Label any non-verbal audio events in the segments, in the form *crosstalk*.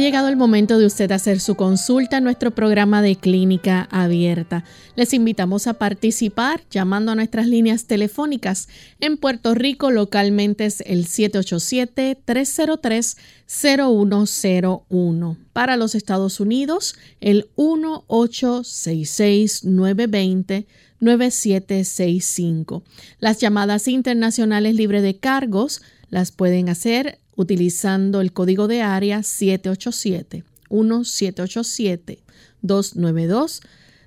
Llegado el momento de usted hacer su consulta en nuestro programa de clínica abierta. Les invitamos a participar llamando a nuestras líneas telefónicas. En Puerto Rico localmente es el 787-303-0101. Para los Estados Unidos el 1866-920-9765. Las llamadas internacionales libre de cargos las pueden hacer utilizando el código de área 787 1787 292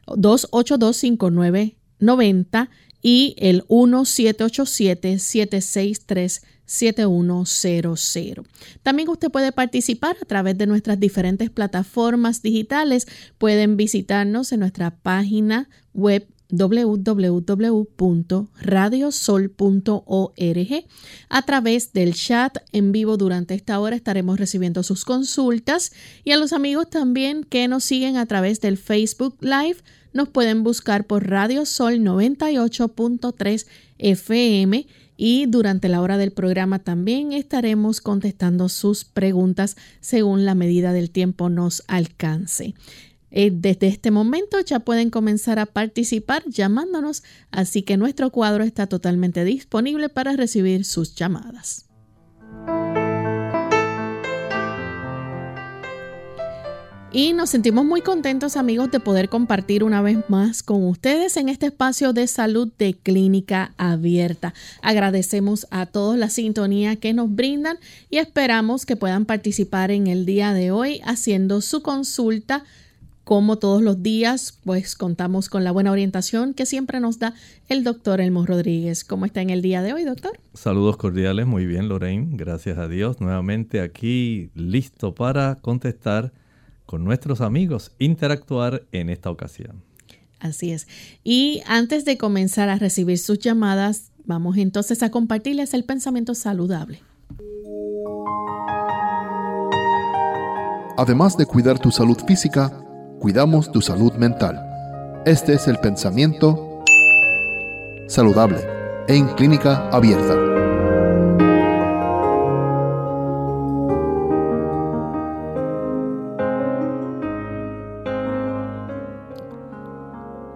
282 5990 y el 1787 763 7100. También usted puede participar a través de nuestras diferentes plataformas digitales. Pueden visitarnos en nuestra página web www.radiosol.org. A través del chat en vivo durante esta hora estaremos recibiendo sus consultas y a los amigos también que nos siguen a través del Facebook Live nos pueden buscar por Radio Sol 98.3 FM y durante la hora del programa también estaremos contestando sus preguntas según la medida del tiempo nos alcance. Eh, desde este momento ya pueden comenzar a participar llamándonos, así que nuestro cuadro está totalmente disponible para recibir sus llamadas. Y nos sentimos muy contentos amigos de poder compartir una vez más con ustedes en este espacio de salud de clínica abierta. Agradecemos a todos la sintonía que nos brindan y esperamos que puedan participar en el día de hoy haciendo su consulta como todos los días, pues contamos con la buena orientación que siempre nos da el doctor Elmo Rodríguez. ¿Cómo está en el día de hoy, doctor? Saludos cordiales, muy bien, Lorraine. Gracias a Dios. Nuevamente aquí listo para contestar con nuestros amigos, interactuar en esta ocasión. Así es. Y antes de comenzar a recibir sus llamadas, vamos entonces a compartirles el pensamiento saludable. Además de cuidar tu salud física, cuidamos tu salud mental. Este es el pensamiento saludable en clínica abierta.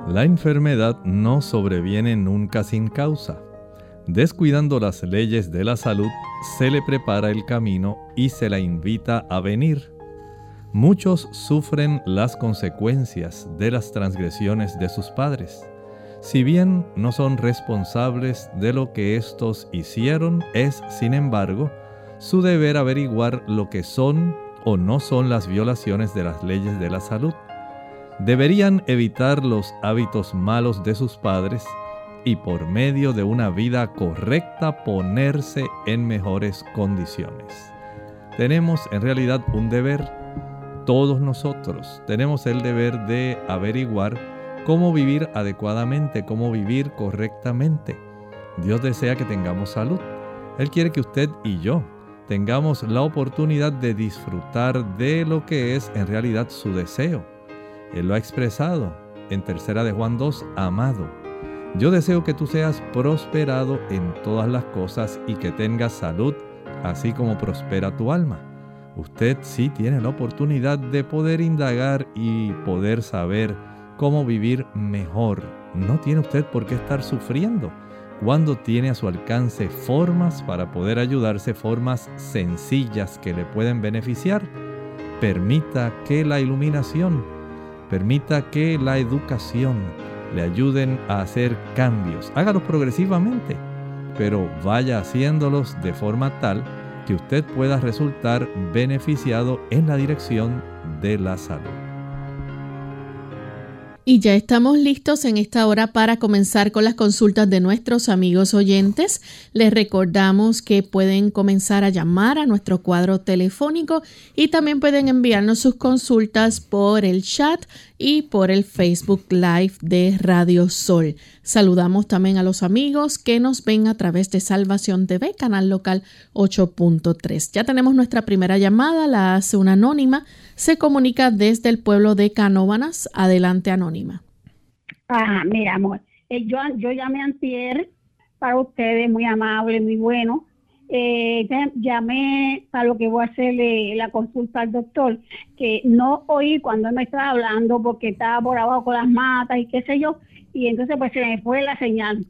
La enfermedad no sobreviene nunca sin causa. Descuidando las leyes de la salud, se le prepara el camino y se la invita a venir Muchos sufren las consecuencias de las transgresiones de sus padres. Si bien no son responsables de lo que éstos hicieron, es, sin embargo, su deber averiguar lo que son o no son las violaciones de las leyes de la salud. Deberían evitar los hábitos malos de sus padres y por medio de una vida correcta ponerse en mejores condiciones. Tenemos en realidad un deber todos nosotros tenemos el deber de averiguar cómo vivir adecuadamente, cómo vivir correctamente. Dios desea que tengamos salud. Él quiere que usted y yo tengamos la oportunidad de disfrutar de lo que es en realidad su deseo. Él lo ha expresado en tercera de Juan 2, amado. Yo deseo que tú seas prosperado en todas las cosas y que tengas salud, así como prospera tu alma usted sí tiene la oportunidad de poder indagar y poder saber cómo vivir mejor. No tiene usted por qué estar sufriendo cuando tiene a su alcance formas para poder ayudarse, formas sencillas que le pueden beneficiar. Permita que la iluminación, permita que la educación le ayuden a hacer cambios. Hágalos progresivamente, pero vaya haciéndolos de forma tal que usted pueda resultar beneficiado en la dirección de la salud. Y ya estamos listos en esta hora para comenzar con las consultas de nuestros amigos oyentes. Les recordamos que pueden comenzar a llamar a nuestro cuadro telefónico y también pueden enviarnos sus consultas por el chat y por el Facebook Live de Radio Sol. Saludamos también a los amigos que nos ven a través de Salvación TV, canal local 8.3. Ya tenemos nuestra primera llamada, la hace una anónima, se comunica desde el pueblo de Canóbanas. Adelante, anónima. Ah, mira, amor, eh, yo, yo llamé Antier para ustedes, muy amable, muy bueno eh, llamé para lo que voy a hacerle la consulta al doctor, que no oí cuando él me estaba hablando porque estaba por abajo con las matas y qué sé yo, y entonces pues se me fue la señal.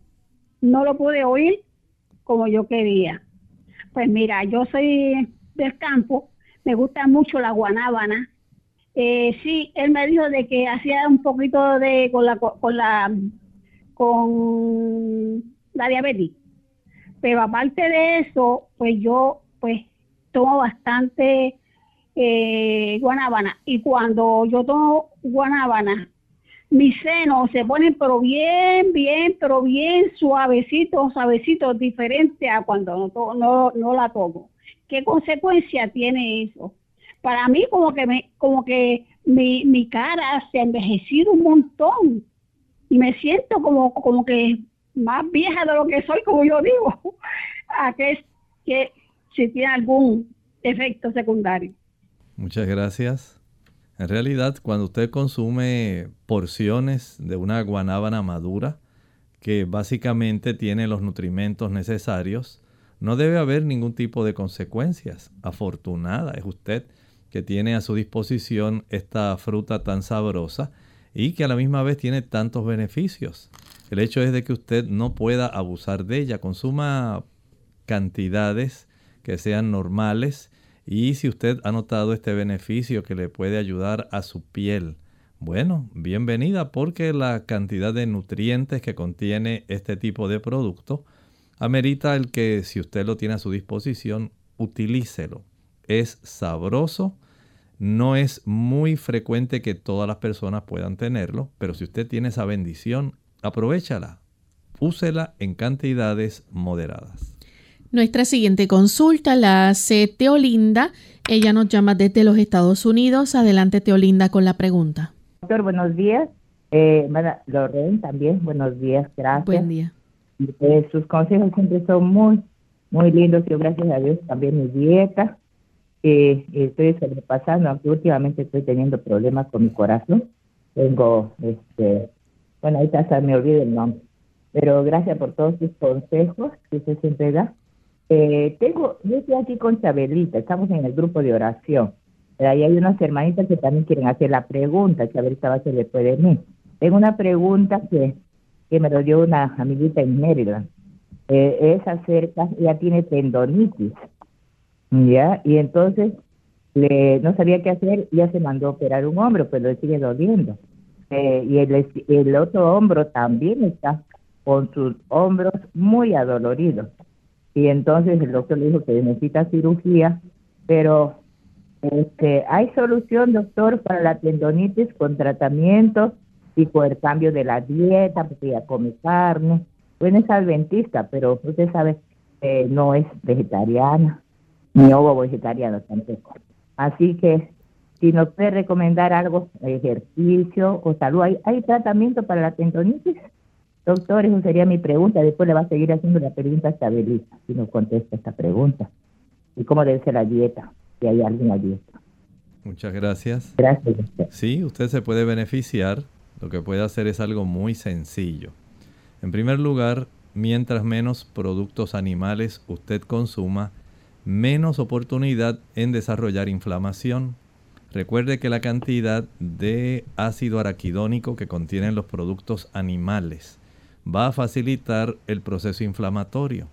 No lo pude oír como yo quería. Pues mira, yo soy del campo, me gusta mucho la guanábana. Eh, sí, él me dijo de que hacía un poquito de con la con la con la diabetes pero aparte de eso, pues yo pues tomo bastante eh, guanábana y cuando yo tomo guanábana, mis senos se ponen pero bien, bien, pero bien suavecitos, suavecitos, diferente a cuando no, no, no la tomo. ¿Qué consecuencia tiene eso? Para mí como que me, como que mi, mi cara se ha envejecido un montón y me siento como, como que más vieja de lo que soy, como yo digo, *laughs* a que, que si tiene algún efecto secundario. Muchas gracias. En realidad, cuando usted consume porciones de una guanábana madura, que básicamente tiene los nutrimentos necesarios, no debe haber ningún tipo de consecuencias. Afortunada es usted que tiene a su disposición esta fruta tan sabrosa y que a la misma vez tiene tantos beneficios. El hecho es de que usted no pueda abusar de ella, consuma cantidades que sean normales y si usted ha notado este beneficio que le puede ayudar a su piel, bueno, bienvenida porque la cantidad de nutrientes que contiene este tipo de producto amerita el que si usted lo tiene a su disposición, utilícelo. Es sabroso, no es muy frecuente que todas las personas puedan tenerlo, pero si usted tiene esa bendición, aprovechala. Úsela en cantidades moderadas. Nuestra siguiente consulta la hace Teolinda. Ella nos llama desde los Estados Unidos. Adelante, Teolinda, con la pregunta. Doctor, buenos días. Eh, Lorraine, también, buenos días, gracias. Buen día. Eh, sus consejos siempre son muy, muy lindos. Yo, gracias a Dios, también mi dieta. Eh, estoy sobrepasando, aunque últimamente estoy teniendo problemas con mi corazón. Tengo este, bueno, ahí está, me olvido el nombre. Pero gracias por todos sus consejos que usted siempre da. Eh, tengo, yo estoy aquí con Chabelita, estamos en el grupo de oración. ahí hay unas hermanitas que también quieren hacer la pregunta, Chabelita va a hacerle después de mí. Tengo una pregunta que, que me lo dio una amiguita en Maryland. Eh, es acerca, ella tiene tendonitis, ¿ya? Y entonces le, no sabía qué hacer, ya se mandó a operar un hombro, pero le sigue doliendo. Eh, y el, el otro hombro también está con sus hombros muy adoloridos. Y entonces el doctor le dijo que necesita cirugía, pero este, hay solución, doctor, para la tendonitis con tratamiento y con el cambio de la dieta, porque ella come carne. Bueno, es adventista, pero usted sabe, que no es vegetariana, ni ovo vegetariano tampoco. Así que si nos puede recomendar algo, ejercicio o salud, ¿hay, hay tratamiento para la tendonitis? Doctor, esa sería mi pregunta. Después le va a seguir haciendo la pregunta a Isabelita, si nos contesta esta pregunta. ¿Y cómo debe ser la dieta? Si hay alguna dieta. Muchas gracias. Gracias. Sí, usted se puede beneficiar. Lo que puede hacer es algo muy sencillo. En primer lugar, mientras menos productos animales usted consuma, menos oportunidad en desarrollar inflamación. Recuerde que la cantidad de ácido araquidónico que contienen los productos animales va a facilitar el proceso inflamatorio.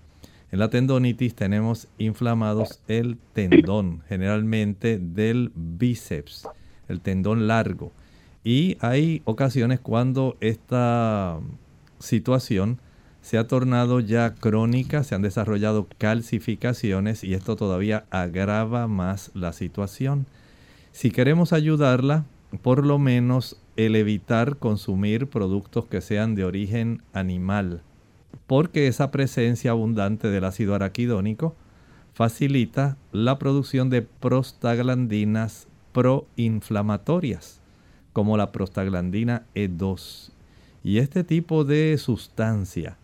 En la tendonitis tenemos inflamados el tendón, generalmente del bíceps, el tendón largo. Y hay ocasiones cuando esta situación se ha tornado ya crónica, se han desarrollado calcificaciones y esto todavía agrava más la situación. Si queremos ayudarla, por lo menos el evitar consumir productos que sean de origen animal, porque esa presencia abundante del ácido araquidónico facilita la producción de prostaglandinas proinflamatorias, como la prostaglandina E2. Y este tipo de sustancia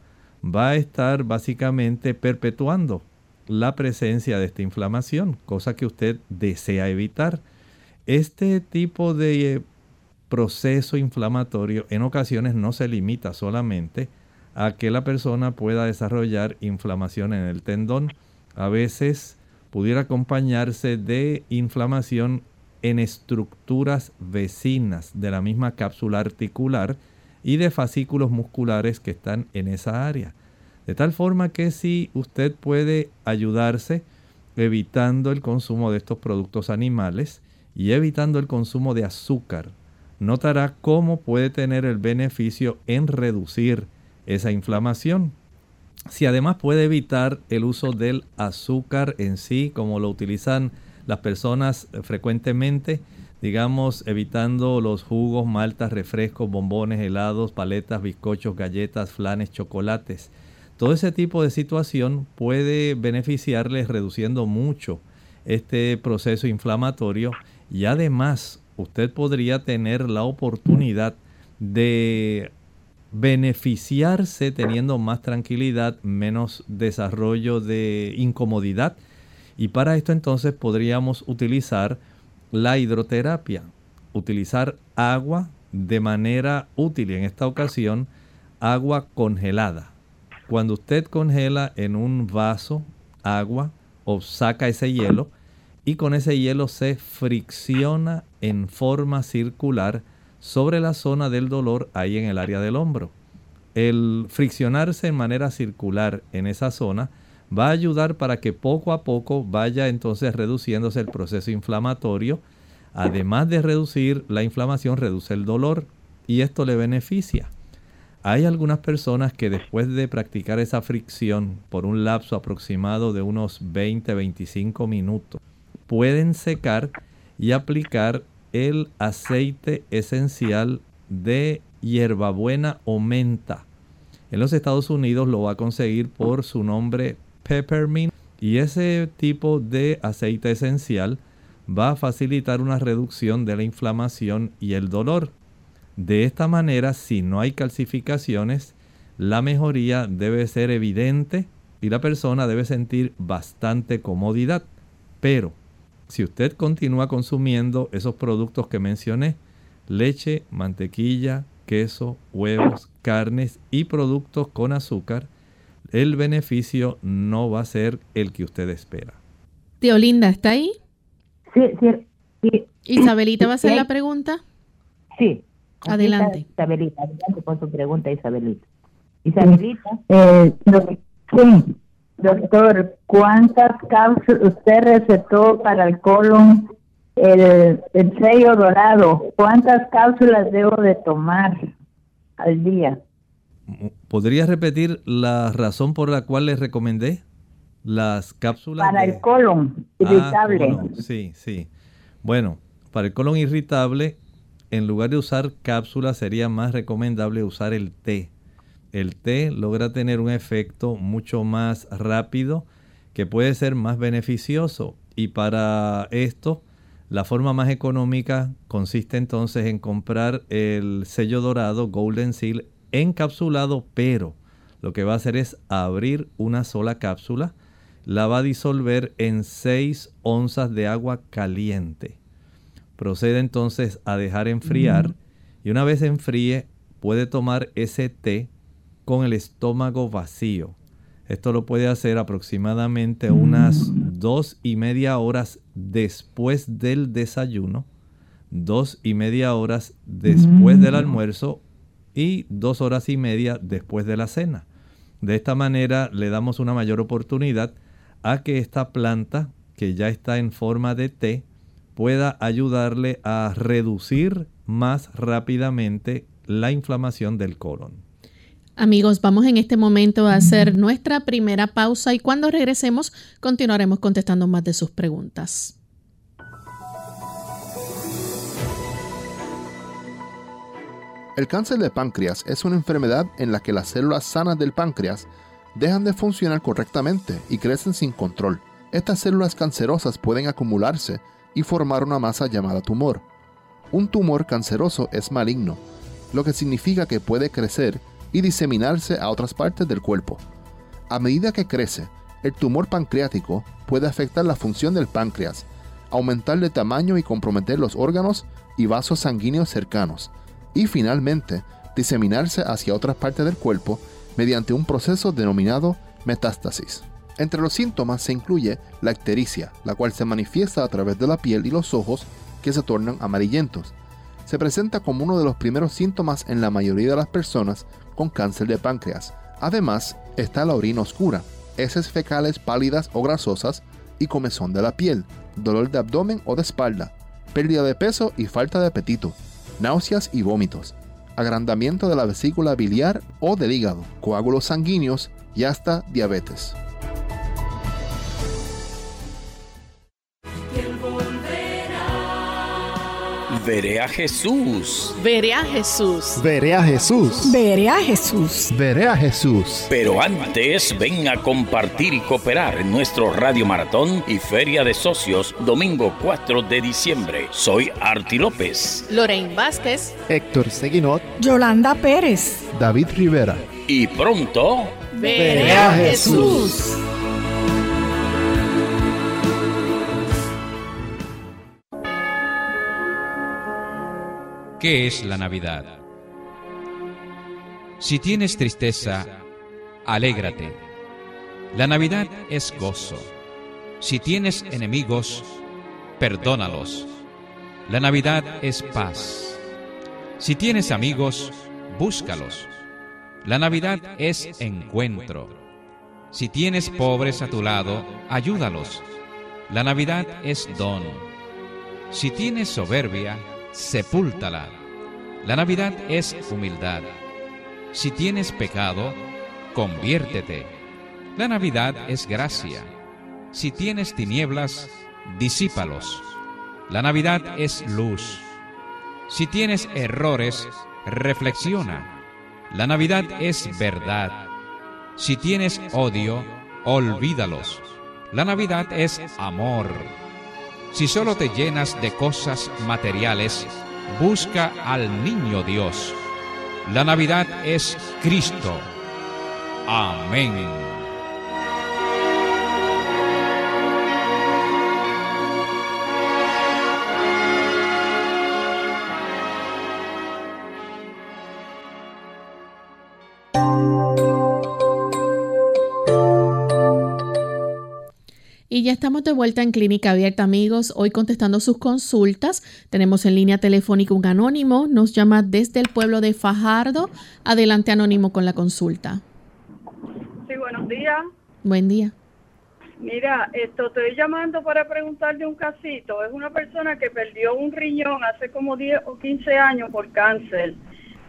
va a estar básicamente perpetuando la presencia de esta inflamación, cosa que usted desea evitar. Este tipo de proceso inflamatorio en ocasiones no se limita solamente a que la persona pueda desarrollar inflamación en el tendón. A veces pudiera acompañarse de inflamación en estructuras vecinas de la misma cápsula articular y de fascículos musculares que están en esa área. De tal forma que si usted puede ayudarse evitando el consumo de estos productos animales y evitando el consumo de azúcar, notará cómo puede tener el beneficio en reducir esa inflamación. Si además puede evitar el uso del azúcar en sí, como lo utilizan las personas frecuentemente, digamos, evitando los jugos, maltas, refrescos, bombones, helados, paletas, bizcochos, galletas, flanes, chocolates. Todo ese tipo de situación puede beneficiarles reduciendo mucho este proceso inflamatorio y además usted podría tener la oportunidad de beneficiarse teniendo más tranquilidad, menos desarrollo de incomodidad. Y para esto entonces podríamos utilizar la hidroterapia, utilizar agua de manera útil, en esta ocasión agua congelada. Cuando usted congela en un vaso agua o saca ese hielo y con ese hielo se fricciona en forma circular sobre la zona del dolor ahí en el área del hombro. El friccionarse en manera circular en esa zona va a ayudar para que poco a poco vaya entonces reduciéndose el proceso inflamatorio. Además de reducir la inflamación, reduce el dolor y esto le beneficia. Hay algunas personas que después de practicar esa fricción por un lapso aproximado de unos 20-25 minutos, pueden secar y aplicar el aceite esencial de hierbabuena o menta. En los Estados Unidos lo va a conseguir por su nombre peppermint y ese tipo de aceite esencial va a facilitar una reducción de la inflamación y el dolor. De esta manera, si no hay calcificaciones, la mejoría debe ser evidente y la persona debe sentir bastante comodidad. Pero si usted continúa consumiendo esos productos que mencioné, leche, mantequilla, queso, huevos, carnes y productos con azúcar, el beneficio no va a ser el que usted espera. Tío Linda, ¿está ahí? Sí, sí. ¿Isabelita va a hacer la pregunta? Sí. Adelante. Isabelita, adelante con su pregunta, Isabelita. Isabelita. Eh, sí, doctor, ¿cuántas cápsulas usted recetó para el colon el, sello dorado, ¿cuántas cápsulas debo de tomar al día? ¿Podría repetir la razón por la cual les recomendé las cápsulas? Para el colon ah, irritable. sí, sí. Bueno, para el colon irritable, en lugar de usar cápsulas, sería más recomendable usar el té. El té logra tener un efecto mucho más rápido que puede ser más beneficioso. Y para esto, la forma más económica consiste entonces en comprar el sello dorado Golden Seal encapsulado, pero lo que va a hacer es abrir una sola cápsula, la va a disolver en 6 onzas de agua caliente. Procede entonces a dejar enfriar y una vez enfríe puede tomar ese té con el estómago vacío. Esto lo puede hacer aproximadamente unas dos y media horas después del desayuno, dos y media horas después del almuerzo y dos horas y media después de la cena. De esta manera le damos una mayor oportunidad a que esta planta, que ya está en forma de té, pueda ayudarle a reducir más rápidamente la inflamación del colon. Amigos, vamos en este momento a hacer nuestra primera pausa y cuando regresemos continuaremos contestando más de sus preguntas. El cáncer de páncreas es una enfermedad en la que las células sanas del páncreas dejan de funcionar correctamente y crecen sin control. Estas células cancerosas pueden acumularse y formar una masa llamada tumor. Un tumor canceroso es maligno, lo que significa que puede crecer y diseminarse a otras partes del cuerpo. A medida que crece, el tumor pancreático puede afectar la función del páncreas, aumentar de tamaño y comprometer los órganos y vasos sanguíneos cercanos, y finalmente diseminarse hacia otras partes del cuerpo mediante un proceso denominado metástasis. Entre los síntomas se incluye la ictericia, la cual se manifiesta a través de la piel y los ojos que se tornan amarillentos. Se presenta como uno de los primeros síntomas en la mayoría de las personas con cáncer de páncreas. Además, está la orina oscura, heces fecales pálidas o grasosas y comezón de la piel, dolor de abdomen o de espalda, pérdida de peso y falta de apetito, náuseas y vómitos, agrandamiento de la vesícula biliar o del hígado, coágulos sanguíneos y hasta diabetes. Veré a Jesús. Veré a Jesús. Veré a Jesús. Veré a Jesús. Veré a Jesús. Pero antes ven a compartir y cooperar en nuestro Radio Maratón y Feria de Socios domingo 4 de diciembre. Soy Arti López. Lorraine Vázquez. Héctor Seguinot. Yolanda Pérez. David Rivera. Y pronto... Veré a Jesús. ¿Qué es la Navidad? Si tienes tristeza, alégrate. La Navidad es gozo. Si tienes enemigos, perdónalos. La Navidad es paz. Si tienes amigos, búscalos. La Navidad es encuentro. Si tienes pobres a tu lado, ayúdalos. La Navidad es don. Si tienes soberbia, sepúltala. La Navidad es humildad. Si tienes pecado, conviértete. La Navidad es gracia. Si tienes tinieblas, disípalos. La Navidad es luz. Si tienes errores, reflexiona. La Navidad es verdad. Si tienes odio, olvídalos. La Navidad es amor. Si solo te llenas de cosas materiales, busca al niño Dios. La Navidad es Cristo. Amén. Ya estamos de vuelta en Clínica Abierta, amigos. Hoy contestando sus consultas. Tenemos en línea telefónica un anónimo. Nos llama desde el pueblo de Fajardo. Adelante, anónimo, con la consulta. Sí, buenos días. Buen día. Mira, esto estoy llamando para preguntarle un casito. Es una persona que perdió un riñón hace como 10 o 15 años por cáncer,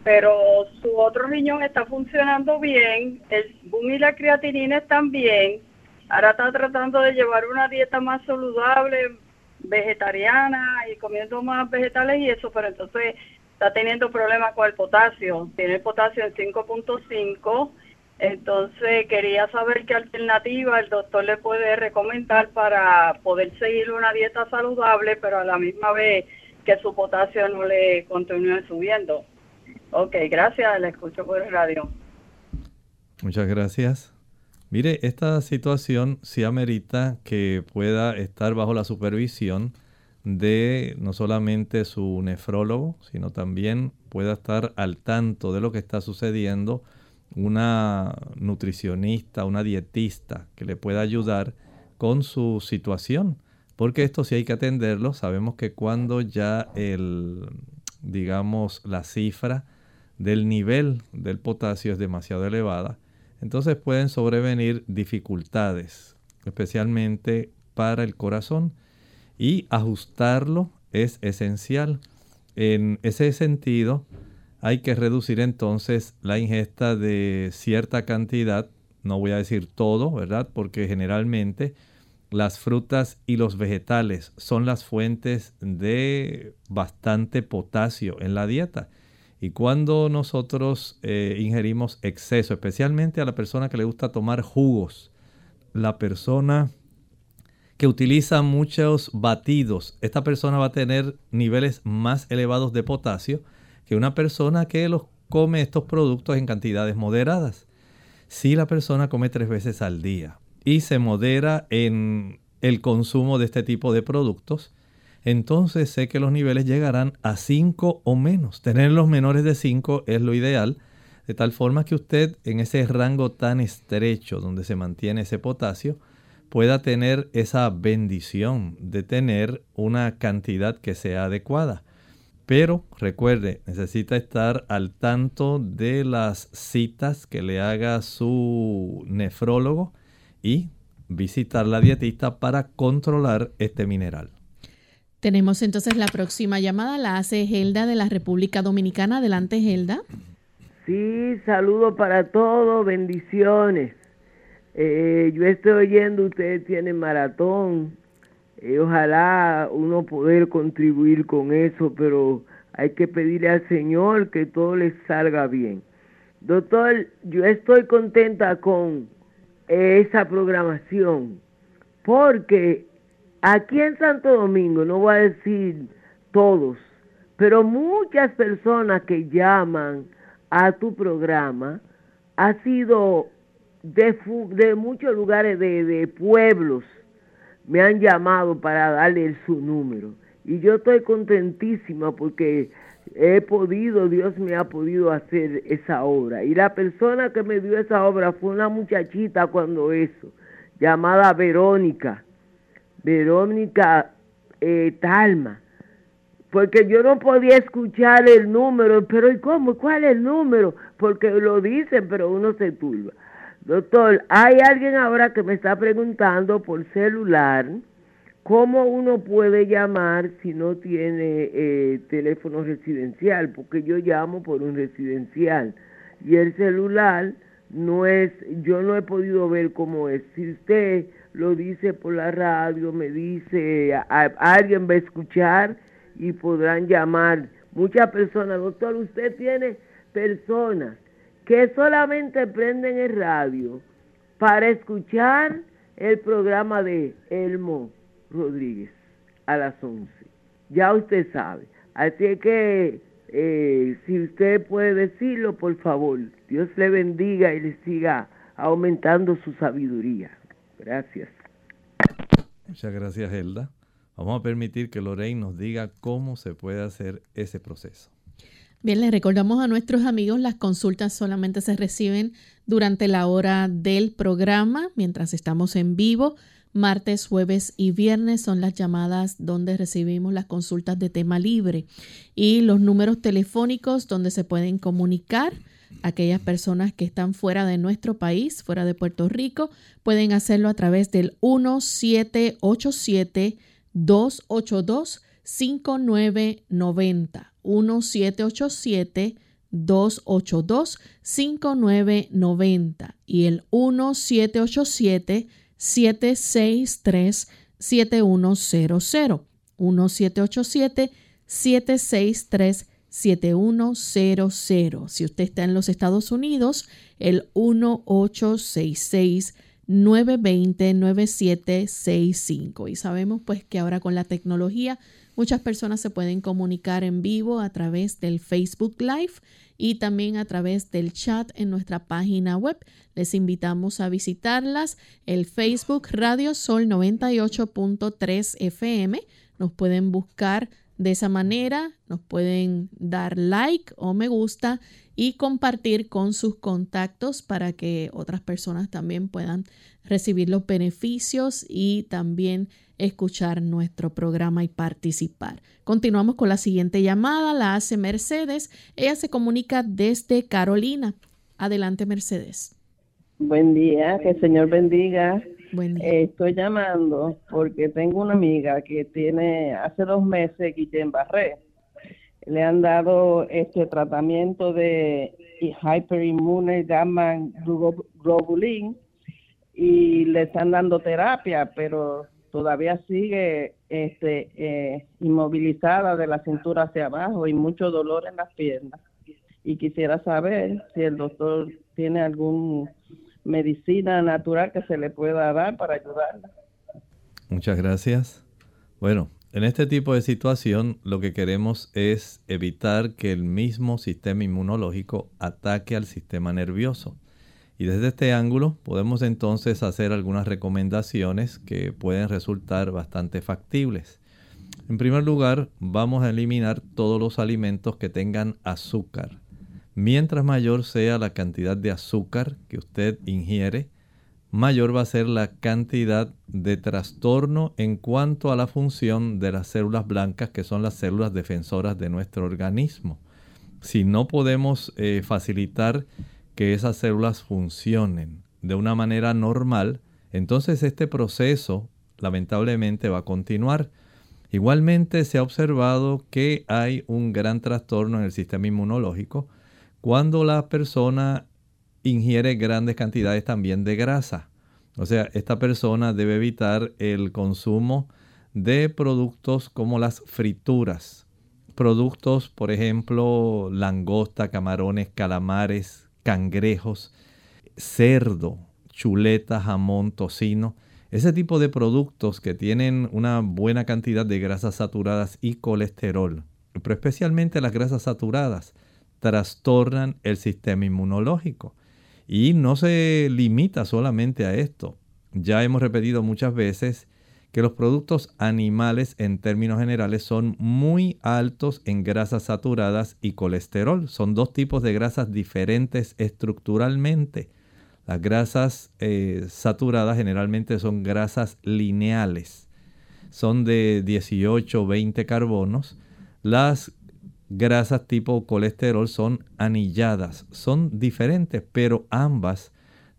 pero su otro riñón está funcionando bien, el boom y la creatinina están bien Ahora está tratando de llevar una dieta más saludable, vegetariana y comiendo más vegetales y eso, pero entonces está teniendo problemas con el potasio. Tiene el potasio en 5.5. Entonces quería saber qué alternativa el doctor le puede recomendar para poder seguir una dieta saludable, pero a la misma vez que su potasio no le continúe subiendo. Ok, gracias, le escucho por el radio. Muchas gracias. Mire, esta situación sí amerita que pueda estar bajo la supervisión de no solamente su nefrólogo, sino también pueda estar al tanto de lo que está sucediendo una nutricionista, una dietista que le pueda ayudar con su situación. Porque esto sí hay que atenderlo. Sabemos que cuando ya el, digamos, la cifra del nivel del potasio es demasiado elevada, entonces pueden sobrevenir dificultades, especialmente para el corazón, y ajustarlo es esencial. En ese sentido, hay que reducir entonces la ingesta de cierta cantidad, no voy a decir todo, ¿verdad? Porque generalmente las frutas y los vegetales son las fuentes de bastante potasio en la dieta. Y cuando nosotros eh, ingerimos exceso, especialmente a la persona que le gusta tomar jugos, la persona que utiliza muchos batidos, esta persona va a tener niveles más elevados de potasio que una persona que los come estos productos en cantidades moderadas. Si la persona come tres veces al día y se modera en el consumo de este tipo de productos, entonces sé que los niveles llegarán a 5 o menos. Tenerlos menores de 5 es lo ideal, de tal forma que usted en ese rango tan estrecho donde se mantiene ese potasio, pueda tener esa bendición de tener una cantidad que sea adecuada. Pero recuerde, necesita estar al tanto de las citas que le haga su nefrólogo y visitar la dietista para controlar este mineral. Tenemos entonces la próxima llamada, la hace Gelda de la República Dominicana. Adelante, Gelda. Sí, saludo para todos, bendiciones. Eh, yo estoy oyendo, ustedes tienen maratón. Eh, ojalá uno poder contribuir con eso, pero hay que pedirle al Señor que todo les salga bien. Doctor, yo estoy contenta con esa programación porque Aquí en Santo Domingo, no voy a decir todos, pero muchas personas que llaman a tu programa ha sido de, de muchos lugares de, de, pueblos me han llamado para darle su número. Y yo estoy contentísima porque he podido Dios me ha podido hacer esa obra. Y la persona que me dio esa obra fue una muchachita cuando eso llamada Verónica Verónica eh, Talma, porque yo no podía escuchar el número, pero ¿y cómo? ¿Cuál es el número? Porque lo dicen, pero uno se turba. Doctor, hay alguien ahora que me está preguntando por celular cómo uno puede llamar si no tiene eh, teléfono residencial, porque yo llamo por un residencial y el celular no es, yo no he podido ver cómo es. Si usted lo dice por la radio, me dice, alguien va a escuchar y podrán llamar. Muchas personas, doctor, usted tiene personas que solamente prenden el radio para escuchar el programa de Elmo Rodríguez a las 11. Ya usted sabe. Así que eh, si usted puede decirlo, por favor, Dios le bendiga y le siga aumentando su sabiduría. Gracias. Muchas gracias, Helda. Vamos a permitir que Lorraine nos diga cómo se puede hacer ese proceso. Bien, les recordamos a nuestros amigos, las consultas solamente se reciben durante la hora del programa, mientras estamos en vivo. Martes, jueves y viernes son las llamadas donde recibimos las consultas de tema libre y los números telefónicos donde se pueden comunicar aquellas personas que están fuera de nuestro país, fuera de Puerto Rico, pueden hacerlo a través del 1787 282 5990 1787 282 5990 y el 1787 763 7100 1787 763 7100. Si usted está en los Estados Unidos, el 1866 920 9765. Y sabemos pues que ahora con la tecnología muchas personas se pueden comunicar en vivo a través del Facebook Live y también a través del chat en nuestra página web. Les invitamos a visitarlas. El Facebook Radio Sol 98.3 FM. Nos pueden buscar de esa manera nos pueden dar like o me gusta y compartir con sus contactos para que otras personas también puedan recibir los beneficios y también escuchar nuestro programa y participar. Continuamos con la siguiente llamada, la hace Mercedes. Ella se comunica desde Carolina. Adelante, Mercedes. Buen día, que el Señor bendiga eh, estoy llamando porque tengo una amiga que tiene hace dos meses Guillain-Barré. Le han dado este tratamiento de hyperinmune gamma globulin y le están dando terapia, pero todavía sigue este, eh, inmovilizada de la cintura hacia abajo y mucho dolor en las piernas. y quisiera saber si el doctor tiene alguna medicina natural que se le pueda dar para ayudarla. Muchas gracias. Bueno, en este tipo de situación lo que queremos es evitar que el mismo sistema inmunológico ataque al sistema nervioso. Y desde este ángulo podemos entonces hacer algunas recomendaciones que pueden resultar bastante factibles. En primer lugar, vamos a eliminar todos los alimentos que tengan azúcar. Mientras mayor sea la cantidad de azúcar que usted ingiere, mayor va a ser la cantidad de trastorno en cuanto a la función de las células blancas, que son las células defensoras de nuestro organismo. Si no podemos eh, facilitar que esas células funcionen de una manera normal, entonces este proceso lamentablemente va a continuar. Igualmente se ha observado que hay un gran trastorno en el sistema inmunológico cuando la persona ingiere grandes cantidades también de grasa. O sea, esta persona debe evitar el consumo de productos como las frituras. Productos, por ejemplo, langosta, camarones, calamares, cangrejos, cerdo, chuleta, jamón, tocino. Ese tipo de productos que tienen una buena cantidad de grasas saturadas y colesterol, pero especialmente las grasas saturadas, trastornan el sistema inmunológico. Y no se limita solamente a esto. Ya hemos repetido muchas veces que los productos animales en términos generales son muy altos en grasas saturadas y colesterol. Son dos tipos de grasas diferentes estructuralmente. Las grasas eh, saturadas generalmente son grasas lineales. Son de 18 o 20 carbonos. Las grasas tipo colesterol son anilladas, son diferentes, pero ambas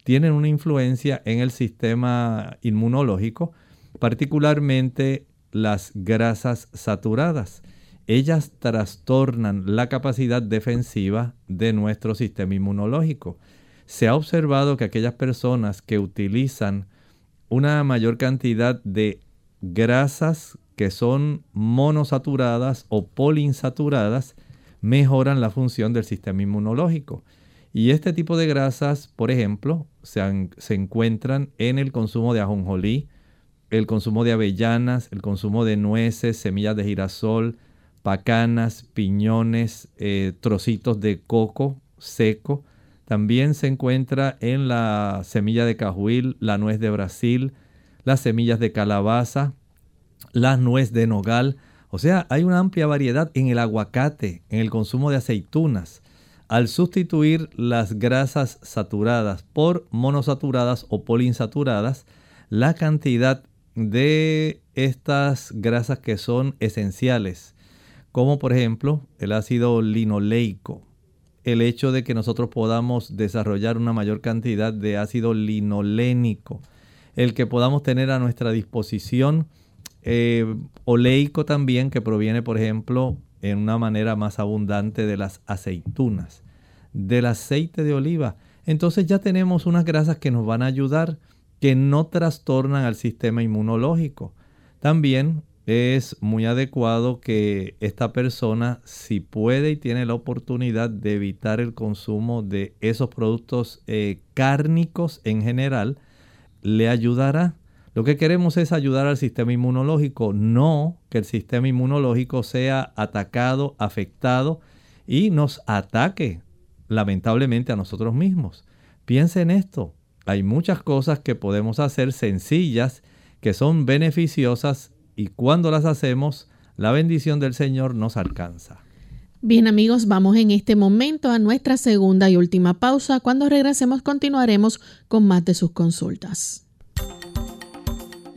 tienen una influencia en el sistema inmunológico, particularmente las grasas saturadas. Ellas trastornan la capacidad defensiva de nuestro sistema inmunológico. Se ha observado que aquellas personas que utilizan una mayor cantidad de grasas que son monosaturadas o poliinsaturadas mejoran la función del sistema inmunológico. Y este tipo de grasas, por ejemplo, se, encuentran en el consumo de ajonjolí, el consumo de avellanas, el consumo de nueces, semillas de girasol, pacanas, piñones, eh, trocitos de coco seco. También se encuentra en la semilla de cajuil, la nuez de Brasil, las semillas de calabaza, la nuez de nogal. O sea, hay una amplia variedad en el aguacate, en el consumo de aceitunas. Al sustituir las grasas saturadas por monosaturadas o poliinsaturadas, la cantidad de estas grasas que son esenciales, como por ejemplo el ácido linoleico, el hecho de que nosotros podamos desarrollar una mayor cantidad de ácido linolénico, el que podamos tener a nuestra disposición eh, oleico también, que proviene, por ejemplo, en una manera más abundante de las aceitunas, del aceite de oliva. Entonces ya tenemos unas grasas que nos van a ayudar, que no trastornan al sistema inmunológico. También es muy adecuado que esta persona, si puede y tiene la oportunidad de evitar el consumo de esos productos eh, cárnicos en general, le ayudará lo que queremos es ayudar al sistema inmunológico, no que el sistema inmunológico sea atacado, afectado y nos ataque lamentablemente a nosotros mismos. Piense en esto. Hay muchas cosas que podemos hacer sencillas que son beneficiosas y cuando las hacemos, la bendición del Señor nos alcanza. Bien amigos, vamos en este momento a nuestra segunda y última pausa. Cuando regresemos continuaremos con más de sus consultas.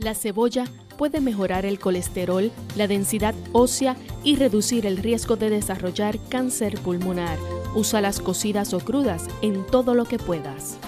La cebolla puede mejorar el colesterol, la densidad ósea y reducir el riesgo de desarrollar cáncer pulmonar. Usa las cocidas o crudas en todo lo que puedas.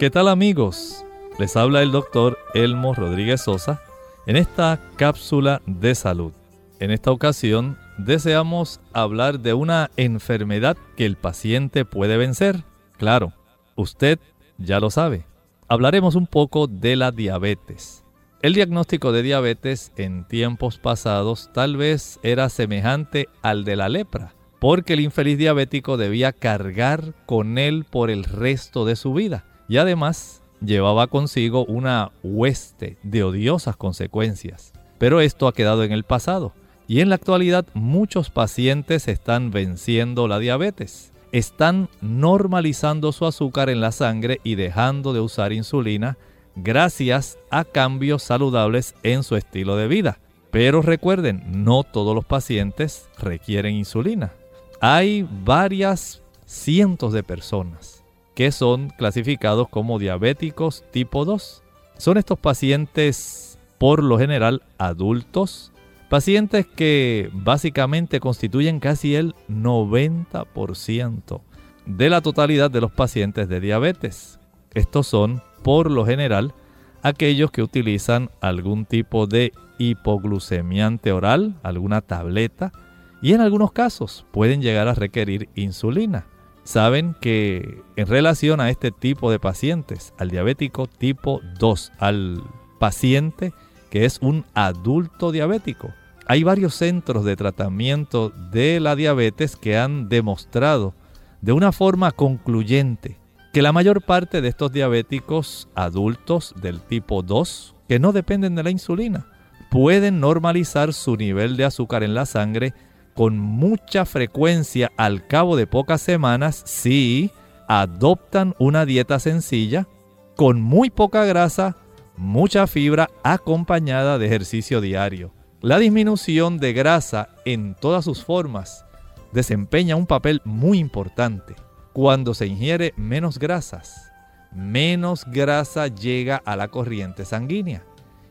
¿Qué tal amigos? Les habla el doctor Elmo Rodríguez Sosa en esta cápsula de salud. En esta ocasión deseamos hablar de una enfermedad que el paciente puede vencer. Claro, usted ya lo sabe. Hablaremos un poco de la diabetes. El diagnóstico de diabetes en tiempos pasados tal vez era semejante al de la lepra, porque el infeliz diabético debía cargar con él por el resto de su vida y además llevaba consigo una hueste de odiosas consecuencias. Pero esto ha quedado en el pasado y en la actualidad muchos pacientes están venciendo la diabetes. Están normalizando su azúcar en la sangre y dejando de usar insulina gracias a cambios saludables en su estilo de vida. Pero recuerden, no todos los pacientes requieren insulina. Hay varias cientos de personas que son clasificados como diabéticos tipo 2. Son estos pacientes por lo general adultos, pacientes que básicamente constituyen casi el 90% de la totalidad de los pacientes de diabetes. Estos son por lo general aquellos que utilizan algún tipo de hipoglucemiante oral, alguna tableta, y en algunos casos pueden llegar a requerir insulina saben que en relación a este tipo de pacientes, al diabético tipo 2, al paciente es un adulto diabético, hay varios centros de tratamiento de la diabetes que han demostrado de una forma concluyente que la mayor parte de estos diabéticos adultos del tipo 2, que no dependen de la insulina, pueden normalizar su nivel de azúcar en la sangre con mucha frecuencia. Al cabo de pocas semanas si adoptan una dieta sencilla, con muy poca grasa, mucha fibra acompañada de ejercicio diario. La disminución de grasa en todas sus formas desempeña un papel muy importante. Cuando se ingiere menos grasas, menos grasa llega a la corriente sanguínea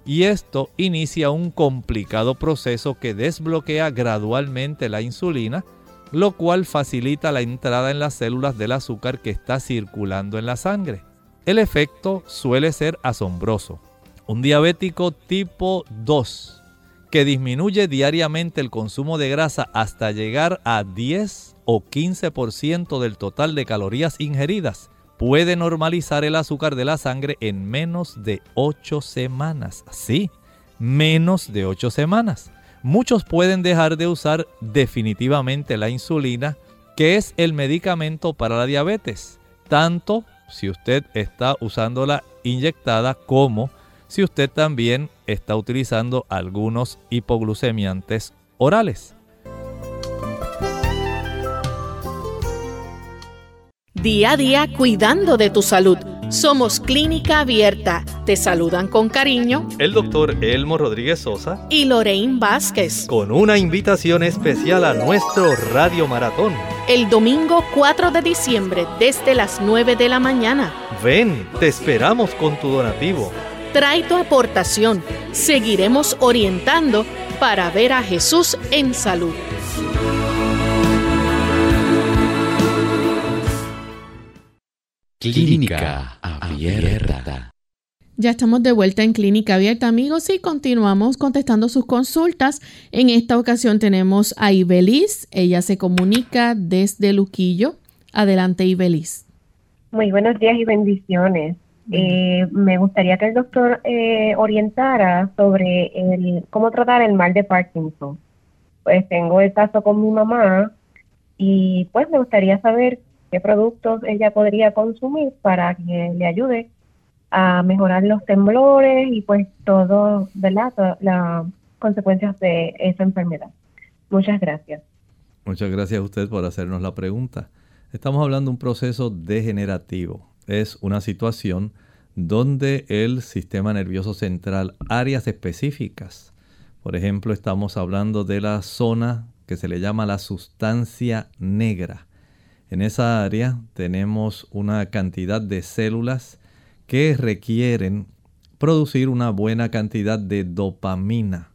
y esto inicia un complicado proceso que desbloquea gradualmente la insulina, lo cual facilita la entrada en las células del azúcar que está circulando en la sangre. El efecto suele ser asombroso. Un diabético tipo 2 que disminuye diariamente el consumo de grasa hasta llegar a 10 o 15% del total de calorías ingeridas puede normalizar el azúcar de la sangre en menos de 8 semanas. Sí, menos de 8 semanas. Muchos pueden dejar de usar definitivamente la insulina, que es el medicamento para la diabetes, tanto si usted está usándola inyectada como si usted también está utilizando algunos hipoglucemiantes orales. Día a día cuidando de tu salud. Somos Clínica Abierta. Te saludan con cariño el doctor Elmo Rodríguez Sosa y Lorraine Vázquez. Con una invitación especial a nuestro Radio Maratón. El domingo 4 de diciembre desde las 9 de la mañana. Ven, te esperamos con tu donativo. Trae tu aportación. Seguiremos orientando para ver a Jesús en salud. Clínica Abierta. Ya estamos de vuelta en Clínica Abierta, amigos, y continuamos contestando sus consultas. En esta ocasión tenemos a Ibelis. Ella se comunica desde Luquillo. Adelante, Ibelis. Muy buenos días y bendiciones. Eh, me gustaría que el doctor eh, orientara sobre el, cómo tratar el mal de Parkinson. Pues tengo el caso con mi mamá y pues me gustaría saber qué productos ella podría consumir para que le ayude a mejorar los temblores y pues todo, ¿verdad? Las consecuencias de esa enfermedad. Muchas gracias. Muchas gracias a usted por hacernos la pregunta. Estamos hablando de un proceso degenerativo. Es una situación donde el sistema nervioso central, áreas específicas, por ejemplo, estamos hablando de la zona que se le llama la sustancia negra, en esa área tenemos una cantidad de células que requieren producir una buena cantidad de dopamina.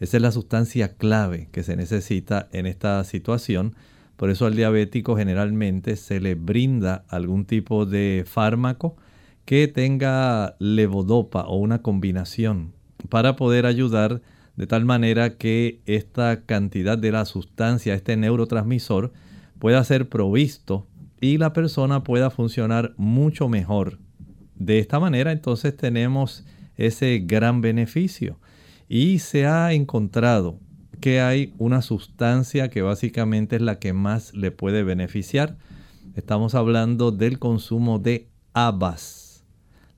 Esa es la sustancia clave que se necesita en esta situación. Por eso al diabético generalmente se le brinda algún tipo de fármaco que tenga levodopa o una combinación para poder ayudar de tal manera que esta cantidad de la sustancia, este neurotransmisor, pueda ser provisto y la persona pueda funcionar mucho mejor. De esta manera entonces tenemos ese gran beneficio. Y se ha encontrado que hay una sustancia que básicamente es la que más le puede beneficiar. Estamos hablando del consumo de habas.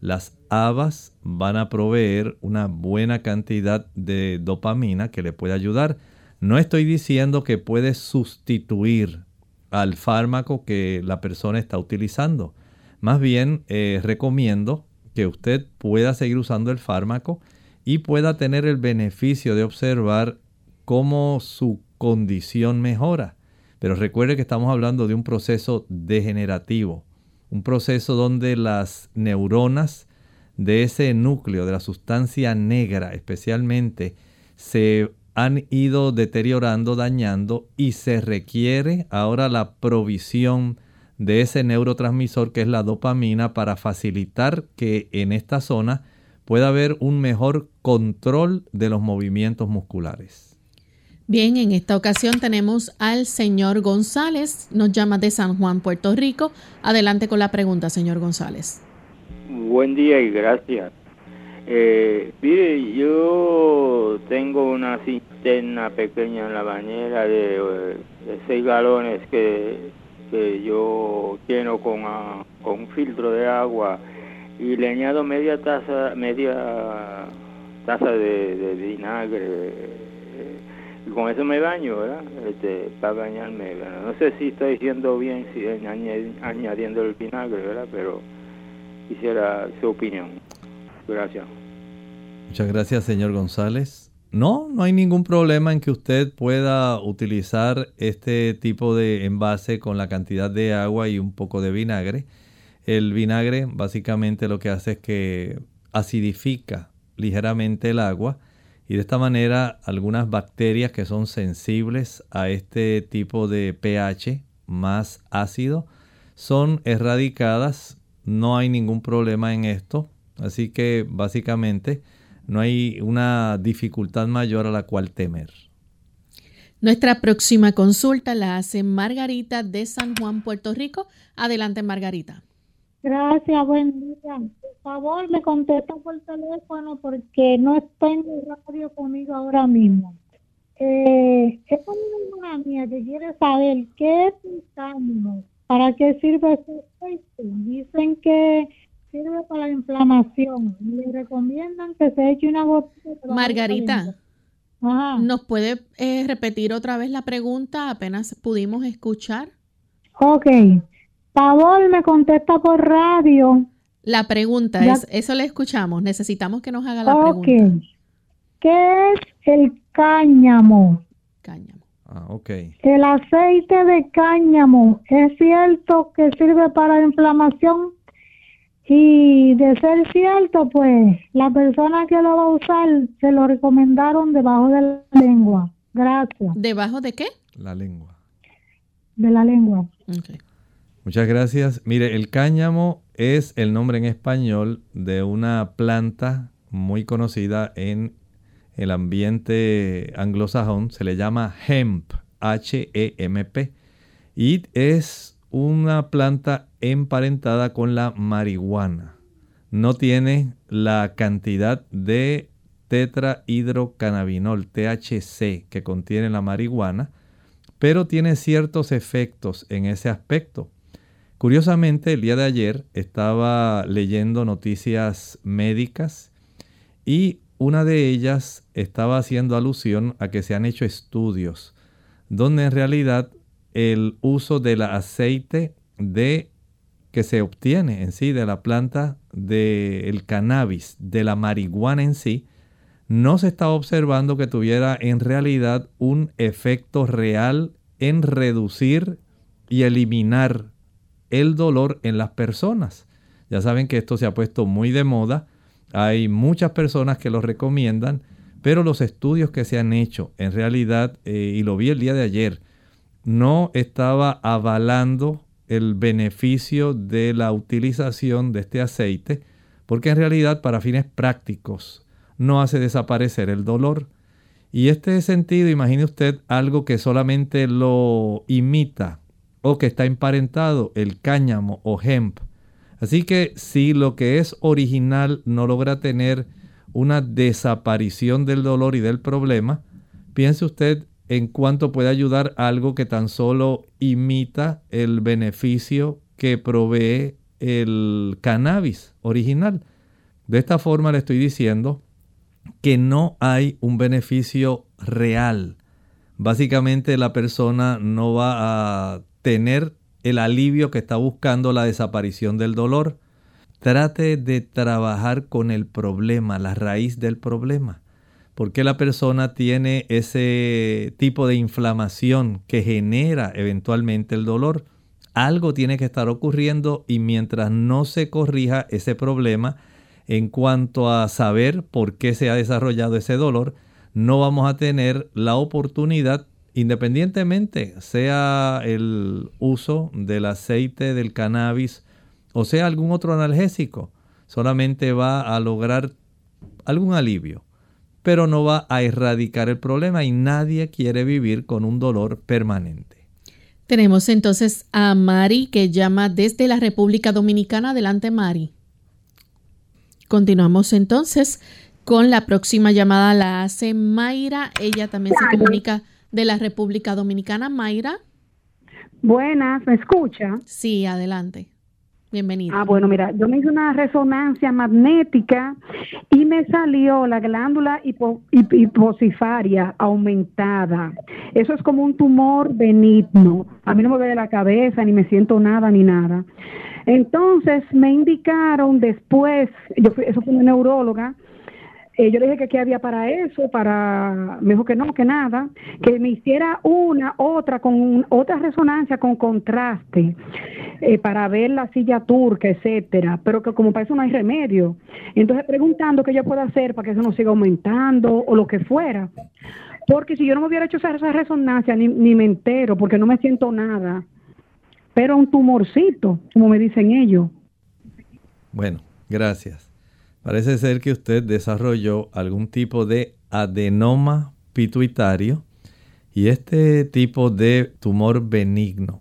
Las habas van a proveer una buena cantidad de dopamina que le puede ayudar. No estoy diciendo que puede sustituir al fármaco que la persona está utilizando. Más bien eh, recomiendo que usted pueda seguir usando el fármaco y pueda tener el beneficio de observar cómo su condición mejora. Pero recuerde que estamos hablando de un proceso degenerativo, un proceso donde las neuronas de ese núcleo, de la sustancia negra especialmente, se han ido deteriorando, dañando y se requiere ahora la provisión de ese neurotransmisor que es la dopamina para facilitar que en esta zona pueda haber un mejor control de los movimientos musculares. Bien, en esta ocasión tenemos al señor González, nos llama de San Juan, Puerto Rico. Adelante con la pregunta, señor González. Buen día y gracias. Eh, mire, yo tengo una cisterna pequeña en la bañera de, seis galones que, yo lleno con, ah, con un filtro de agua y le añado media taza, media taza de, vinagre. Eh, y con eso me baño, ¿verdad? Este, para bañarme. No sé si estoy diciendo bien si añadiendo el vinagre, ¿verdad? Pero quisiera su opinión. Gracias. Muchas gracias, señor González. No, no hay ningún problema en que usted pueda utilizar este tipo de envase con la cantidad de agua y un poco de vinagre. El vinagre básicamente lo que hace es que acidifica ligeramente el agua y de esta manera algunas bacterias que son sensibles a este tipo de pH más ácido son erradicadas. No hay ningún problema en esto. Así que básicamente no hay una dificultad mayor a la cual temer. Nuestra próxima consulta la hace Margarita de San Juan, Puerto Rico. Adelante, Margarita. Gracias, buen día. Por favor, me contesta por teléfono porque no estoy en el radio conmigo ahora mismo. Eh, es una mía que quiere saber qué es un para qué sirve ese aceite. Dicen que sirve para la inflamación. Le recomiendan que se eche una gotita. Margarita, ¿nos puede eh, repetir otra vez la pregunta? Apenas pudimos escuchar. Ok. Favor, me contesta por radio. La pregunta es, eso le escuchamos. Necesitamos que nos haga la pregunta. ¿Qué es el cáñamo? Cáñamo. Ah, ok. El aceite de cáñamo, ¿es cierto que sirve para la inflamación? Y de ser cierto, pues la persona que lo va a usar se lo recomendaron debajo de la lengua. Gracias. ¿Debajo de qué? La lengua. De la lengua. Muchas gracias. Mire, el cáñamo es el nombre en español de una planta muy conocida en el ambiente anglosajón. Se le llama hemp, H-E-M-P. Y es una planta emparentada con la marihuana. No tiene la cantidad de tetrahidrocannabinol, THC, que contiene la marihuana, pero tiene ciertos efectos en ese aspecto. Curiosamente, el día de ayer estaba leyendo noticias médicas y una de ellas estaba haciendo alusión a que se han hecho estudios donde en realidad el uso del aceite de que se obtiene en sí de la planta del cannabis, de la marihuana en sí, no se está observando que tuviera en realidad un efecto real en reducir y eliminar el dolor en las personas. Ya saben que esto se ha puesto muy de moda, hay muchas personas que lo recomiendan, pero los estudios que se han hecho en realidad, eh, y lo vi el día de ayer, no estaba avalando el beneficio de la utilización de este aceite, porque en realidad para fines prácticos no hace desaparecer el dolor. Y este sentido, imagine usted algo que solamente lo imita o que está emparentado, el cáñamo o hemp. Así que si lo que es original no logra tener una desaparición del dolor y del problema, piense usted en cuánto puede ayudar algo que tan solo imita el beneficio que provee el cannabis original. De esta forma le estoy diciendo que no hay un beneficio real. Básicamente la persona no va a tener el alivio que está buscando, la desaparición del dolor. Trate de trabajar con el problema, la raíz del problema. ¿Por qué la persona tiene ese tipo de inflamación que genera eventualmente el dolor? Algo tiene que estar ocurriendo y mientras no se corrija ese problema en cuanto a saber por qué se ha desarrollado ese dolor, no vamos a tener la oportunidad independientemente sea el uso del aceite del cannabis o sea algún otro analgésico, solamente va a lograr algún alivio, pero no va a erradicar el problema y nadie quiere vivir con un dolor permanente. Tenemos entonces a Mari que llama desde la República Dominicana. Adelante, Mari. Continuamos entonces con la próxima llamada. La hace Mayra. Ella también se comunica de la República Dominicana. Mayra. Buenas, ¿me escucha? Sí, adelante. Bienvenida. Ah, bueno, mira, yo me hice una resonancia magnética y me salió la glándula hiposifaria aumentada. Eso es como un tumor benigno. A mí no me de la cabeza, ni me siento nada, ni nada. Entonces me indicaron después, yo fui, eso fue una neuróloga, eh, yo le dije que qué había para eso, para, me dijo que no, que nada, que me hiciera una, otra, con otra resonancia con contraste, eh, para ver la silla turca, etcétera, pero que como para eso no hay remedio. Entonces preguntando qué yo puedo hacer para que eso no siga aumentando o lo que fuera. Porque si yo no me hubiera hecho esa, resonancia, ni, ni me entero, porque no me siento nada, pero un tumorcito, como me dicen ellos. Bueno, gracias. Parece ser que usted desarrolló algún tipo de adenoma pituitario y este tipo de tumor benigno.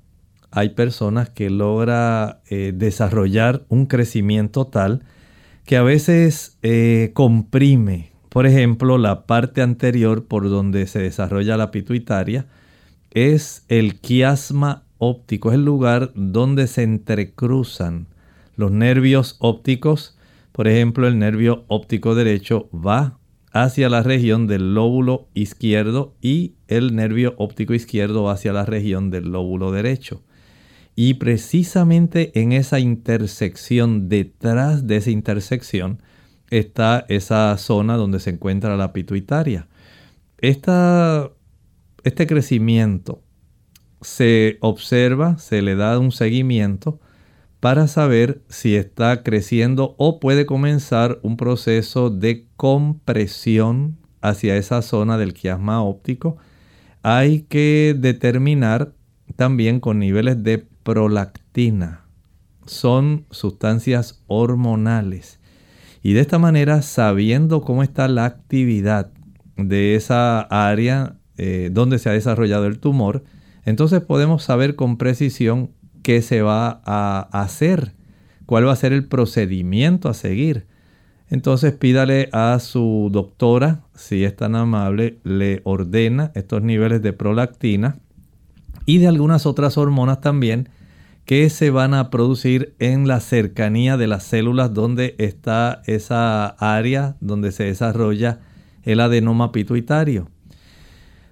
Hay personas que logra eh, desarrollar un crecimiento tal que a veces eh, comprime, por ejemplo, la parte anterior por donde se desarrolla la pituitaria es el quiasma óptico, es el lugar donde se entrecruzan los nervios ópticos por ejemplo, el nervio óptico derecho va hacia la región del lóbulo izquierdo y el nervio óptico izquierdo va hacia la región del lóbulo derecho. Y precisamente en esa intersección, detrás de esa intersección, está esa zona donde se encuentra la pituitaria. este crecimiento se observa, se le da un seguimiento para saber si está creciendo o puede comenzar un proceso de compresión hacia esa zona del quiasma óptico. Hay que determinar también con niveles de prolactina. Son sustancias hormonales. Y de esta manera, sabiendo cómo está la actividad de esa área eh, donde se ha desarrollado el tumor, entonces podemos saber con precisión qué se va a hacer, cuál va a ser el procedimiento a seguir. Entonces pídale a su doctora, si es tan amable, le ordena estos niveles de prolactina y de algunas otras hormonas también que se van a producir en la cercanía de las células donde está esa área donde se desarrolla el adenoma pituitario.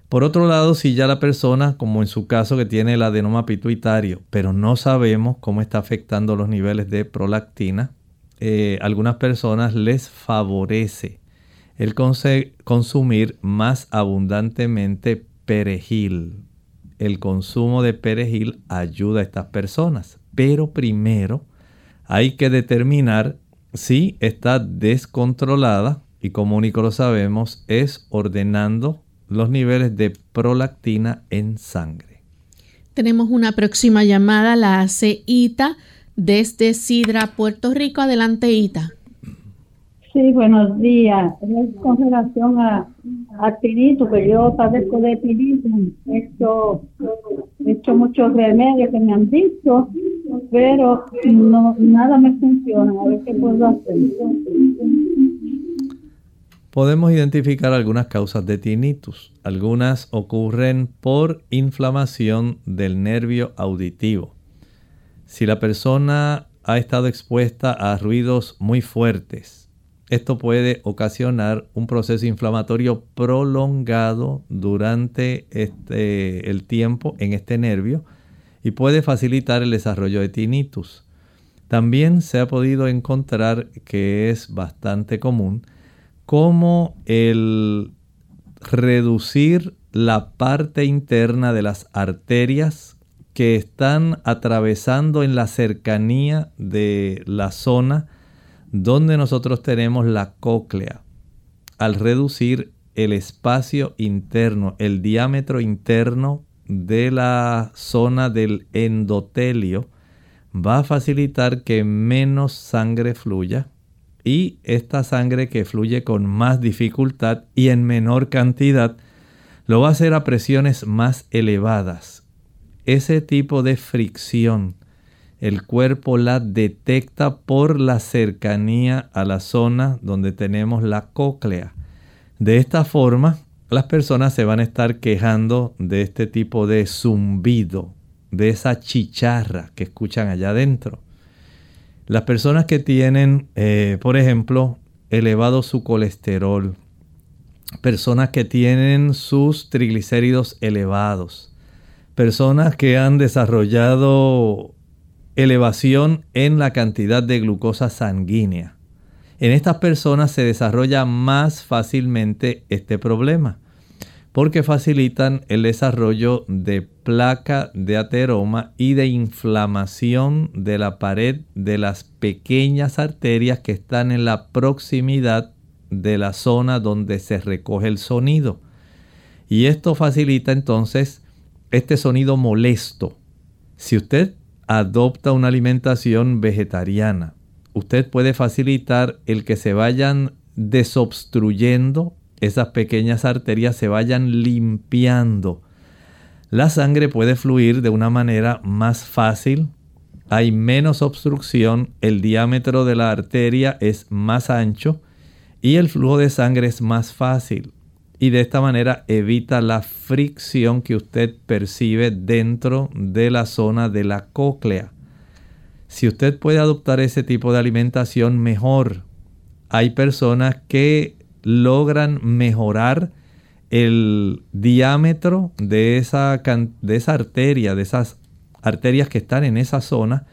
Por otro lado, si ya la persona, como en su caso que tiene el adenoma pituitario, pero no sabemos cómo está afectando los niveles de prolactina, eh, algunas personas les favorece el consumir más abundantemente perejil. El consumo de perejil ayuda a estas personas, pero primero hay que determinar si está descontrolada y como único lo sabemos es ordenando los niveles de prolactina en sangre. Tenemos una próxima llamada, la hace Ita desde Sidra, Puerto Rico. Adelante, Ita. Sí, buenos días. Es con relación a, a tinito, que yo padezco de tinito. He hecho, he hecho muchos remedios que me han dicho, pero no, nada me funciona. A ver qué puedo hacer. Podemos identificar algunas causas de tinnitus. Algunas ocurren por inflamación del nervio auditivo. Si la persona ha estado expuesta a ruidos muy fuertes, esto puede ocasionar un proceso inflamatorio prolongado durante este, el tiempo en este nervio y puede facilitar el desarrollo de tinnitus. También se ha podido encontrar que es bastante común como el reducir la parte interna de las arterias que están atravesando en la cercanía de la zona donde nosotros tenemos la cóclea. Al reducir el espacio interno, el diámetro interno de la zona del endotelio, va a facilitar que menos sangre fluya y esta sangre que fluye con más dificultad y en menor cantidad lo va a hacer a presiones más elevadas. Ese tipo de fricción el cuerpo la detecta por la cercanía a la zona donde tenemos la cóclea. De esta forma, las personas se van a estar quejando de este tipo de zumbido, de esa chicharra que escuchan allá adentro. Las personas que tienen, eh, por ejemplo, elevado su colesterol, personas que tienen sus triglicéridos elevados, personas que han desarrollado elevación en la cantidad de glucosa sanguínea. En estas personas se desarrolla más fácilmente este problema porque facilitan el desarrollo de placa de ateroma y de inflamación de la pared de las pequeñas arterias que están en la proximidad de la zona donde se recoge el sonido. Y esto facilita entonces este sonido molesto. Si usted adopta una alimentación vegetariana, usted puede facilitar el que se vayan desobstruyendo esas pequeñas arterias se vayan limpiando. La sangre puede fluir de una manera más fácil, hay menos obstrucción, el diámetro de la arteria es más ancho y el flujo de sangre es más fácil. Y de esta manera evita la fricción que usted percibe dentro de la zona de la cóclea. Si usted puede adoptar ese tipo de alimentación, mejor. Hay personas que logran mejorar el diámetro de esa, de esa arteria, de esas arterias que están en esa zona,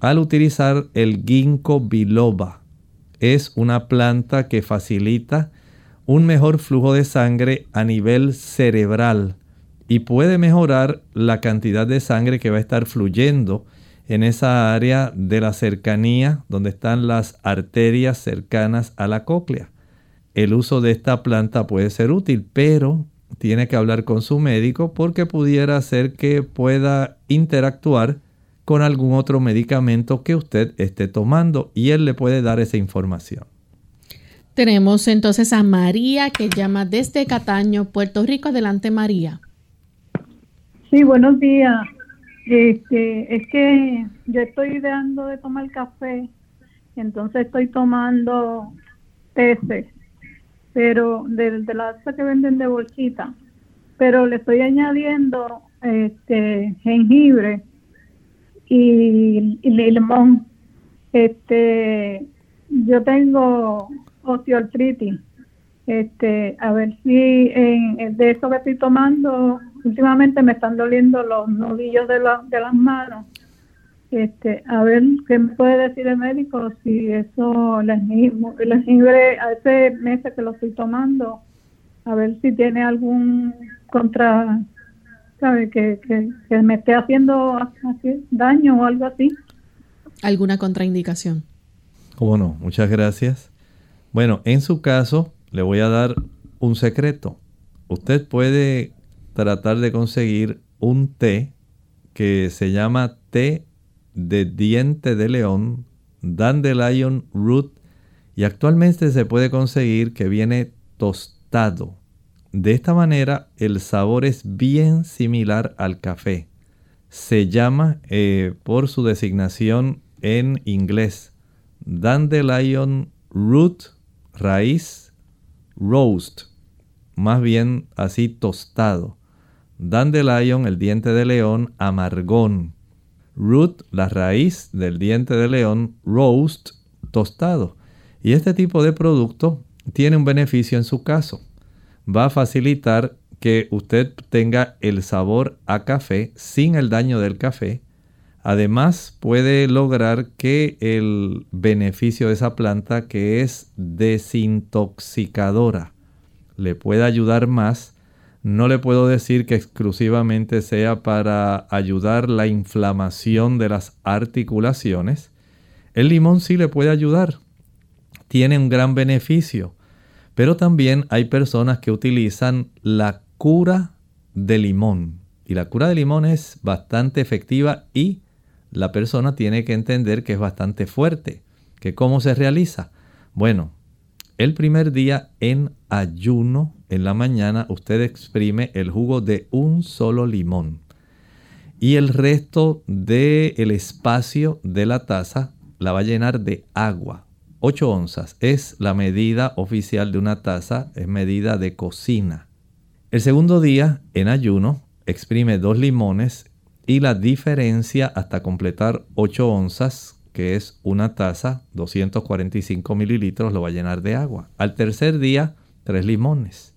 al utilizar el ginkgo biloba. Es una planta que facilita un mejor flujo de sangre a nivel cerebral y puede mejorar la cantidad de sangre que va a estar fluyendo en esa área de la cercanía donde están las arterias cercanas a la cóclea el uso de esta planta puede ser útil, pero tiene que hablar con su médico porque pudiera ser que pueda interactuar con algún otro medicamento que usted esté tomando y él le puede dar esa información. Tenemos entonces a María que llama desde Cataño, Puerto Rico. Adelante, María. Sí, buenos días. Este, es que yo estoy dejando de tomar café, entonces estoy tomando peces pero de, de la que venden de bolsita, pero le estoy añadiendo este jengibre y, limón. Este, yo tengo osteoartritis. Este, a ver si en, de eso que estoy tomando, últimamente me están doliendo los nudillos de, de las manos este, a ver qué me puede decir el médico si eso, el jengibre, a ese mes que lo estoy tomando, a ver si tiene algún contra, ¿sabe? Que, que, me esté haciendo daño o algo así. ¿Alguna contraindicación? ¿Cómo no? Muchas gracias. Bueno, en su caso, le voy a dar un secreto. Usted puede tratar de conseguir un té que se llama té de diente de león, dandelion root y actualmente se puede conseguir que viene tostado. De esta manera el sabor es bien similar al café. Se llama eh, por su designación en inglés dandelion root, raíz, roast, más bien así tostado. Dandelion, el diente de león, amargón. Root, la raíz del diente de león, roast, tostado. Y este tipo de producto tiene un beneficio en su caso. Va a facilitar que usted tenga el sabor a café sin el daño del café. Además puede lograr que el beneficio de esa planta que es desintoxicadora le pueda ayudar más. No le puedo decir que exclusivamente sea para ayudar la inflamación de las articulaciones. El limón sí le puede ayudar. Tiene un gran beneficio. Pero también hay personas que utilizan la cura de limón. Y la cura de limón es bastante efectiva y la persona tiene que entender que es bastante fuerte. ¿Que ¿Cómo se realiza? Bueno, el primer día en ayuno, en la mañana, usted exprime el jugo de un solo limón. Y el resto del el espacio de la taza la va a llenar de agua. 8 onzas es la medida oficial de una taza, es medida de cocina. El segundo día, en ayuno, exprime dos limones y la diferencia hasta completar 8 onzas, que es una taza, 245 mililitros, lo va a llenar de agua. Al tercer día, tres limones.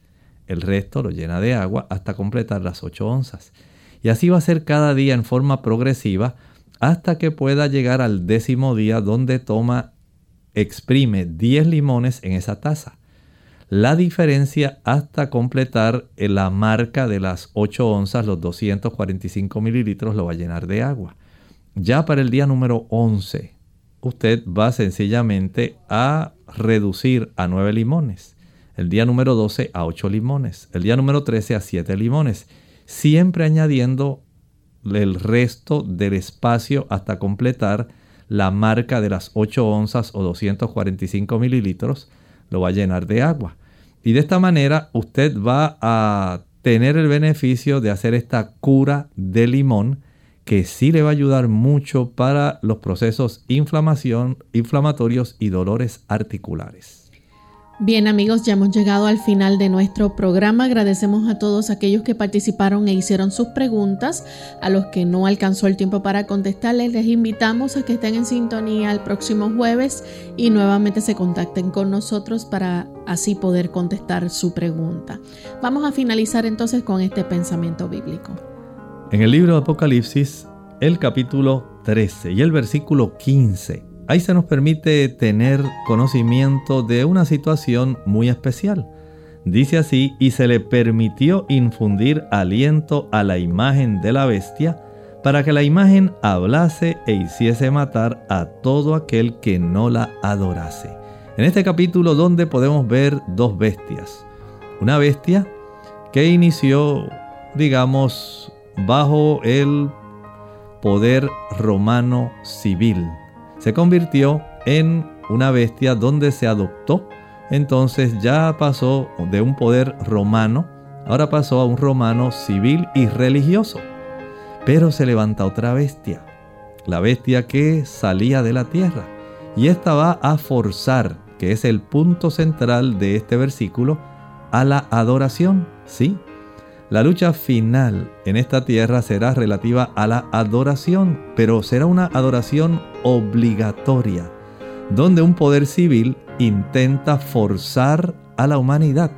El resto lo llena de agua hasta completar las 8 onzas. Y así va a ser cada día en forma progresiva hasta que pueda llegar al décimo día donde toma, exprime 10 limones en esa taza la diferencia hasta completar la marca de las 8 onzas, los 245 mililitros, lo va a llenar de agua. Ya para el día número 11, usted va sencillamente a reducir a 9 limones. El día número 12 a 8 limones. El día número 13 a 7 limones. Siempre añadiendo el resto del espacio hasta completar la marca de las 8 onzas o 245 mililitros. Lo va a llenar de agua. Y de esta manera usted va a tener el beneficio de hacer esta cura de limón que sí le va a ayudar mucho para los procesos inflamación, inflamatorios y dolores articulares. Bien amigos, ya hemos llegado al final de nuestro programa. Agradecemos a todos aquellos que participaron e hicieron sus preguntas. A los que no alcanzó el tiempo para contestarles, les invitamos a que estén en sintonía el próximo jueves y nuevamente se contacten con nosotros para así poder contestar su pregunta. Vamos a finalizar entonces con este pensamiento bíblico. En el libro de Apocalipsis, el capítulo 13 y el versículo 15 Ahí se nos permite tener conocimiento de una situación muy especial. Dice así, y se le permitió infundir aliento a la imagen de la bestia, para que la imagen hablase e hiciese matar a todo aquel que no la adorase. En este capítulo donde podemos ver dos bestias. Una bestia que inició, digamos, bajo el poder romano civil se convirtió en una bestia donde se adoptó. Entonces ya pasó de un poder romano, ahora pasó a un romano civil y religioso. Pero se levanta otra bestia, la bestia que salía de la tierra. Y esta va a forzar, que es el punto central de este versículo, a la adoración. Sí, la lucha final en esta tierra será relativa a la adoración, pero será una adoración obligatoria, donde un poder civil intenta forzar a la humanidad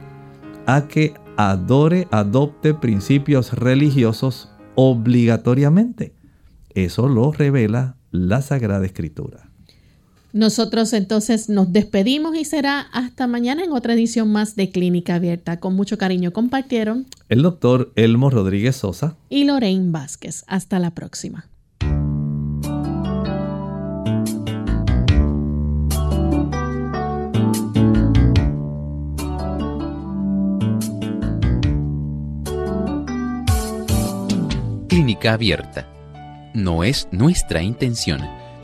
a que adore, adopte principios religiosos obligatoriamente. Eso lo revela la Sagrada Escritura. Nosotros entonces nos despedimos y será hasta mañana en otra edición más de Clínica Abierta. Con mucho cariño compartieron el doctor Elmo Rodríguez Sosa y Lorraine Vázquez. Hasta la próxima. Clínica Abierta. No es nuestra intención